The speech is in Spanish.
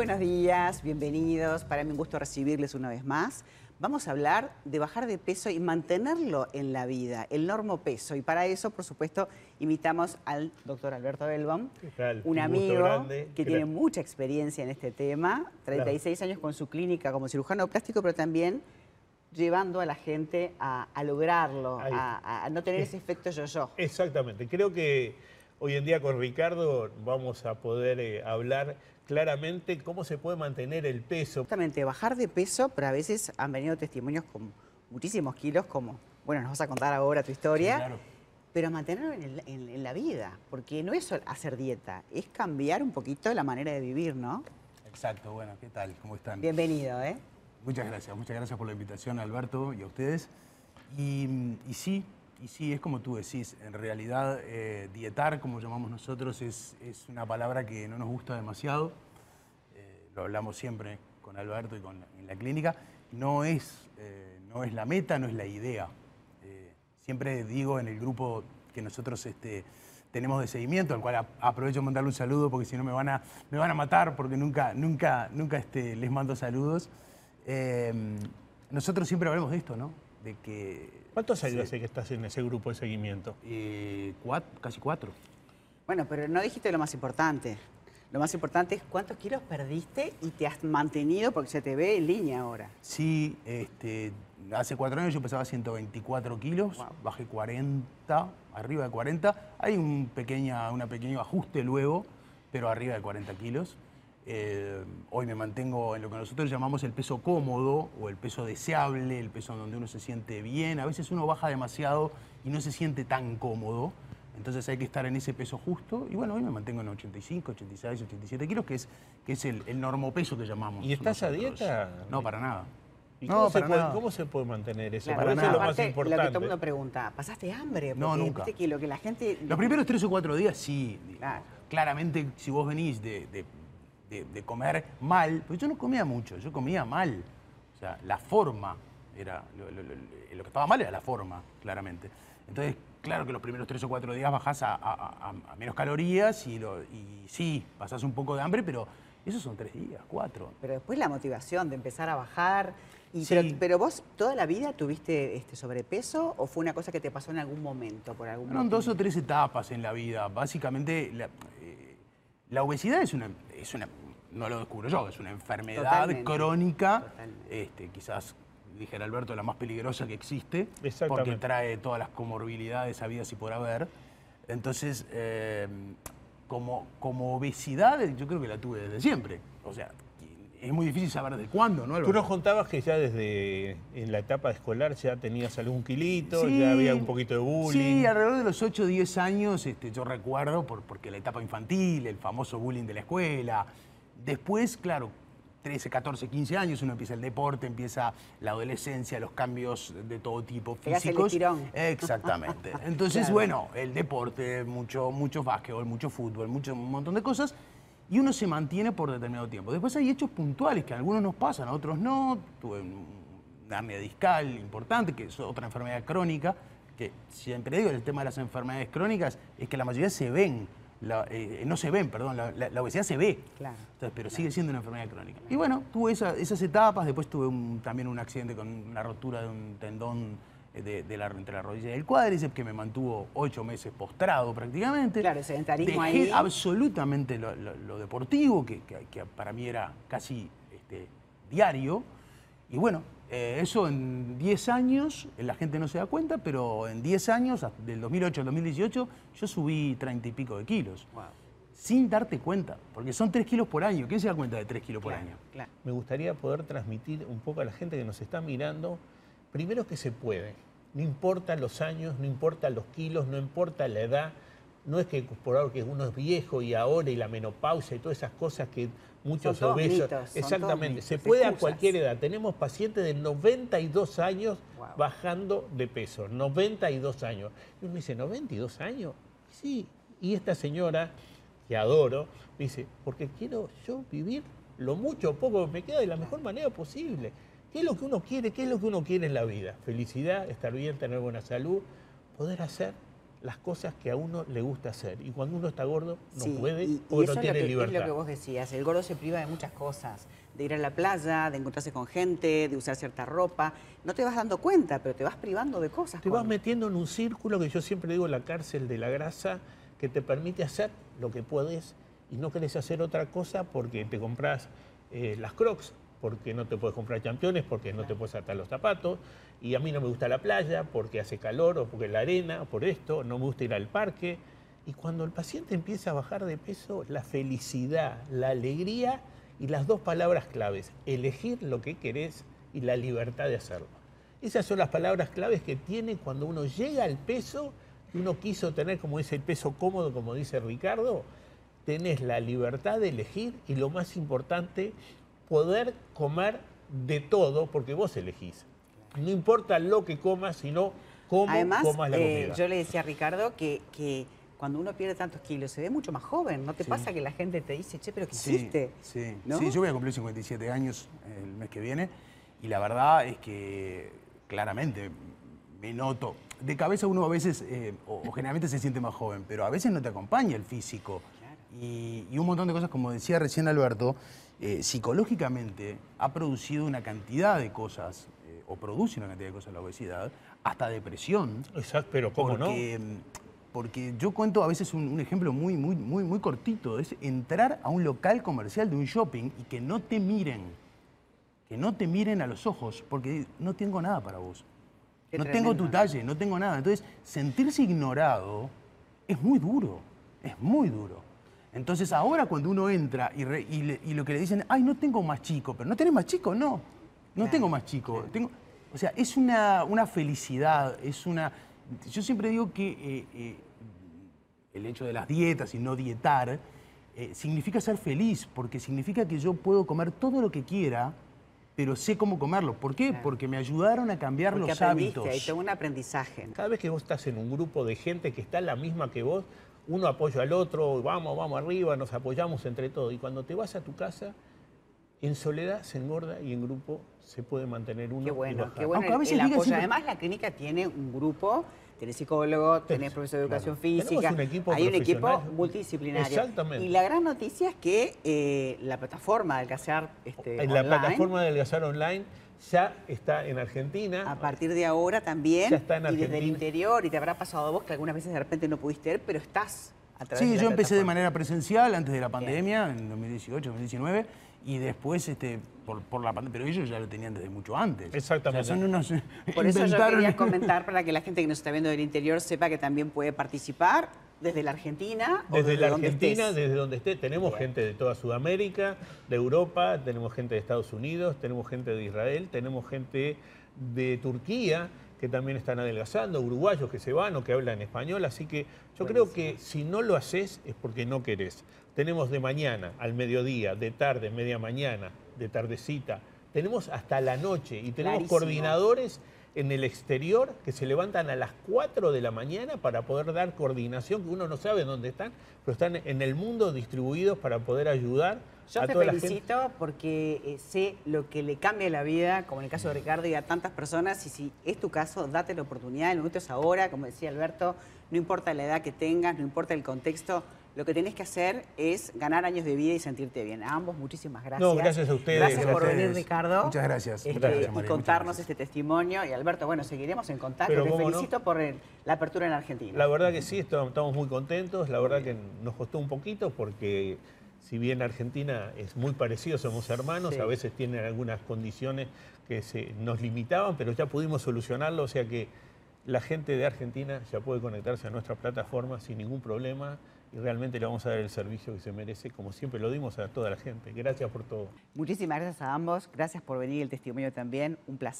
buenos días, bienvenidos. Para mí un gusto recibirles una vez más. Vamos a hablar de bajar de peso y mantenerlo en la vida, el normo peso. Y para eso, por supuesto, invitamos al doctor Alberto Belbaum, un amigo que tiene mucha experiencia en este tema, 36 años con su clínica como cirujano plástico, pero también llevando a la gente a, lograrlo, a, no tener ese efecto yo-yo. Exactamente. Creo que hoy en día con Ricardo vamos a poder eh, hablar claramente cómo se puede mantener el peso. Exactamente, bajar de peso, pero a veces han venido testimonios con muchísimos kilos, como, bueno, nos vas a contar ahora tu historia. claro. Pero mantenerlo en, la vida, porque no es hacer dieta, es cambiar un poquito la manera de vivir, ¿no? Exacto, bueno, ¿qué tal? ¿Cómo están? Bienvenido, ¿eh? Muchas gracias, muchas gracias por la invitación, Alberto, y a ustedes. Y, sí, y sí, es como tú decís, en realidad eh, dietar, como llamamos nosotros, es, una palabra que no nos gusta demasiado. Eh, lo hablamos siempre con Alberto y con, en la clínica. No es, eh, no es la meta, no es la idea. siempre digo en el grupo que nosotros este, tenemos de seguimiento, al cual aprovecho de mandarle un saludo porque si no me van a, me van a matar porque nunca, nunca, nunca este, les mando saludos. Nosotros siempre hablamos de esto, ¿no? De que... ¿Cuántos años hace que estás en ese grupo de seguimiento? Eh, casi cuatro. Bueno, pero no dijiste lo más importante. Lo más importante es cuántos kilos perdiste y te has mantenido porque se te ve en línea ahora. Sí, este, hace cuatro años yo pesaba 124 kilos, bajé 40, arriba de 40. Hay un pequeña, una pequeño ajuste luego, pero arriba de 40 kilos. Eh, hoy me mantengo en lo que nosotros llamamos el peso cómodo o el peso deseable, el peso donde uno se siente bien. A veces uno baja demasiado y no se siente tan cómodo. Entonces hay que estar en ese peso justo. Y bueno, hoy me mantengo en 85, 86, 87 kilos, que es, que es el, el normopeso que llamamos. ¿Y estás a dieta? No, para nada. ¿Y cómo, se puede, cómo, se puede, mantener eso? para eso es lo más importante. Lo que todo el mundo pregunta, ¿pasaste hambre? no, nunca. Que lo que la gente... Los primeros tres o cuatro días sí. Claramente, si vos venís de de, comer mal, pues yo no comía mucho, yo comía mal. O sea, la forma era, lo, que estaba mal era la forma, claramente. Entonces, claro que los primeros tres o cuatro días bajás a, menos calorías y, y sí, pasás un poco de hambre, pero esos son tres días, cuatro. Pero después la motivación de empezar a bajar. Y, pero, vos toda la vida tuviste este sobrepeso o fue una cosa que te pasó en algún momento? Por algún Fueron dos o tres etapas en la vida. Básicamente, la, eh, la obesidad es una, es una no lo descubro yo, es una enfermedad crónica, este, quizás, dijera Alberto, la más peligrosa que existe, porque trae todas las comorbilidades habidas y por haber. Entonces, em, como, como obesidad, yo creo que la tuve desde siempre. O sea, es muy difícil saber de cuándo, ¿no? Tú nos contabas que ya desde en la etapa escolar ya tenías algún kilito, ya había un poquito de bullying. Sí, alrededor de los 8 o 10 años, este, yo recuerdo, por, porque la etapa infantil, el famoso bullying de la escuela, Después, claro, 13, 14, 15 años, uno empieza el deporte, empieza la adolescencia, los cambios de todo tipo físicos. Exactamente. Entonces, bueno, el deporte, mucho, mucho básquetbol, mucho fútbol, mucho, un montón de cosas, y uno se mantiene por determinado tiempo. Después hay hechos puntuales que a algunos nos pasan, a otros no. Tuve una hernia discal importante, que es otra enfermedad crónica, que siempre digo, el tema de las enfermedades crónicas es que la mayoría se ven eh, no se ven, perdón, la, obesidad se ve, claro, pero sigue siendo una enfermedad crónica. Y bueno, tuve esas etapas, después tuve también un accidente con una rotura de un tendón eh, de, la, entre la rodilla y el cuádriceps que me mantuvo ocho meses postrado prácticamente. Claro, sedentarismo ahí. absolutamente lo, deportivo, que, para mí era casi este, diario. Y bueno, eh, eso en 10 años, eh, la gente no se da cuenta, pero en 10 años, del 2008 al 2018, yo subí 30 y pico de kilos. Sin darte cuenta, porque son 3 kilos por año. ¿Quién se da cuenta de 3 kilos por año? Me gustaría poder transmitir un poco a la gente que nos está mirando, primero que se puede. No importa los años, no importa los kilos, no importa la edad. No es que por ahora que uno es viejo y ahora y la menopausia y todas esas cosas que muchos obesos. Exactamente, se puede a cualquier edad. Tenemos pacientes de 92 años bajando de peso, 92 años. Y uno dice, ¿92 años? Sí. Y esta señora, que adoro, dice, porque quiero yo vivir lo mucho o poco que me queda de la mejor manera posible. ¿Qué es lo que uno quiere? ¿Qué es lo que uno quiere en la vida? Felicidad, estar bien, tener buena salud, poder hacer las cosas que a uno le gusta hacer. Y cuando uno está gordo, no Sí, puede y, o y no es tiene lo que, libertad. Es lo que vos decías, el gordo se priva de muchas cosas, de ir a la playa, de encontrarse con gente, de usar cierta ropa. No te vas dando cuenta, pero te vas privando de cosas. Te con- vas metiendo en un círculo que yo siempre digo, la cárcel de la grasa, que te permite hacer lo que puedes y no querés hacer otra cosa porque te compras eh, las crocs, porque no te puedes comprar championes, porque no te puedes atar los zapatos, y a mí no me gusta la playa porque hace calor o porque la arena, o por esto, no me gusta ir al parque. Y cuando el paciente empieza a bajar de peso, la felicidad, la alegría y las dos palabras claves, elegir lo que querés y la libertad de hacerlo. Esas son las palabras claves que tiene cuando uno llega al peso que uno quiso tener, como dice el peso cómodo, como dice Ricardo, tenés la libertad de elegir y lo más importante, poder comer de todo porque vos elegís. No importa lo que comas, sino cómo Además, comas la eh, comida. yo le decía a Ricardo que, que cuando uno pierde tantos kilos se ve mucho más joven. ¿No te Sí. pasa que la gente te dice, che, pero ¿qué Sí, hiciste? Sí, ¿No? sí, yo voy a cumplir 57 años el mes que viene y la verdad es que claramente me noto. De cabeza uno a veces, eh, o, o generalmente se siente más joven, pero a veces no te acompaña el físico. Y, y un montón de cosas, como decía recién Alberto, eh, psicológicamente ha producido una cantidad de cosas, eh, o produce una cantidad de cosas la obesidad, hasta depresión. Exacto, pero ¿cómo porque, Porque yo cuento a veces un, un ejemplo muy, muy, muy, muy cortito. Es entrar a un local comercial de un shopping y que no te miren. Que no te miren a los ojos, porque no tengo nada para vos. Qué no tengo tu ¿no? talle, no tengo nada. Entonces, sentirse ignorado es muy duro. Es muy duro. Entonces, ahora cuando uno entra y, re- y le- y lo que le dicen, ay, no tengo más chico, pero no tenés más chico, no. No Claro, tengo más chico. Tengo, o sea, es una, una felicidad, es una... Yo siempre digo que eh, eh, el hecho de las dietas y no dietar eh, significa ser feliz, porque significa que yo puedo comer todo lo que quiera, pero sé cómo comerlo. ¿Por qué? Claro. Porque me ayudaron a cambiar Porque los hábitos. hay todo un aprendizaje. Cada vez que vos estás en un grupo de gente que está la misma que vos, uno apoya al otro, vamos, vamos arriba, nos apoyamos entre todos. Y cuando te vas a tu casa, en soledad se engorda y en grupo se puede mantener uno Qué y bueno, bajar. qué bueno Aunque a el, veces el diga apoyo. siempre- Además, la clínica tiene un grupo, tenés psicólogo, tenés profesor de educación claro. Física, un equipo hay un equipo multidisciplinario. Exactamente. Y la gran noticia es que eh, la plataforma del Casear este, En la online, plataforma del Gazar Online ya está en Argentina. a partir de ahora también, Ya está en y desde el Argentina. interior, y te habrá pasado a vos que algunas veces de repente no pudiste ir, pero estás a través Sí, de la yo empecé de manera presencial antes de la pandemia, en 2018, 2019, y después este, por, por la pandemia, pero ellos ya lo tenían desde mucho antes. Exactamente. O sea, son unos, Por eso yo inventaron- quería comentar para que la gente que nos está viendo del interior sepa que también puede participar desde la Argentina o Desde la donde Argentina, estés. desde donde esté, tenemos Bien. gente de toda Sudamérica, de Europa, tenemos gente de Estados Unidos, tenemos gente de Israel, tenemos gente de Turquía que también están adelgazando, uruguayos que se van o que hablan español, así que yo creo que si no lo haces es porque no querés. Tenemos de mañana al mediodía, de tarde, media mañana, de tardecita, tenemos hasta la noche y tenemos Clarísimo. coordinadores en el exterior que se levantan a las 4 de la mañana para poder dar coordinación, que uno no sabe dónde están, pero están en el mundo distribuidos para poder ayudar Yo a te toda la gente. felicito porque eh, sé lo que le cambia la vida, como en el caso de Ricardo y a tantas personas, y si es tu caso, date la oportunidad, el momento es ahora, como decía Alberto, no importa la edad que tengas, no importa el contexto, lo que tenés que hacer es ganar años de vida y sentirte bien. A ambos, muchísimas gracias. No, gracias a ustedes. Gracias Gracias por venir. Ricardo. Muchas gracias. Este, Gracias, y María, contarnos gracias. este testimonio. Y Alberto, bueno, seguiremos en contacto. Pero Te no. felicito por el- la apertura en Argentina. La verdad que sí, estamos estamos muy contentos. La verdad que nos costó un poquito porque si bien Argentina es muy parecido, somos hermanos, Sí. a veces tienen algunas condiciones que se, nos limitaban, pero ya pudimos solucionarlo, o sea que la gente de Argentina ya puede conectarse a nuestra plataforma sin ningún problema y realmente le vamos a dar el servicio que se merece, como siempre lo dimos a toda la gente. Gracias por todo. Muchísimas gracias a ambos. Gracias por venir el testimonio también. Un placer.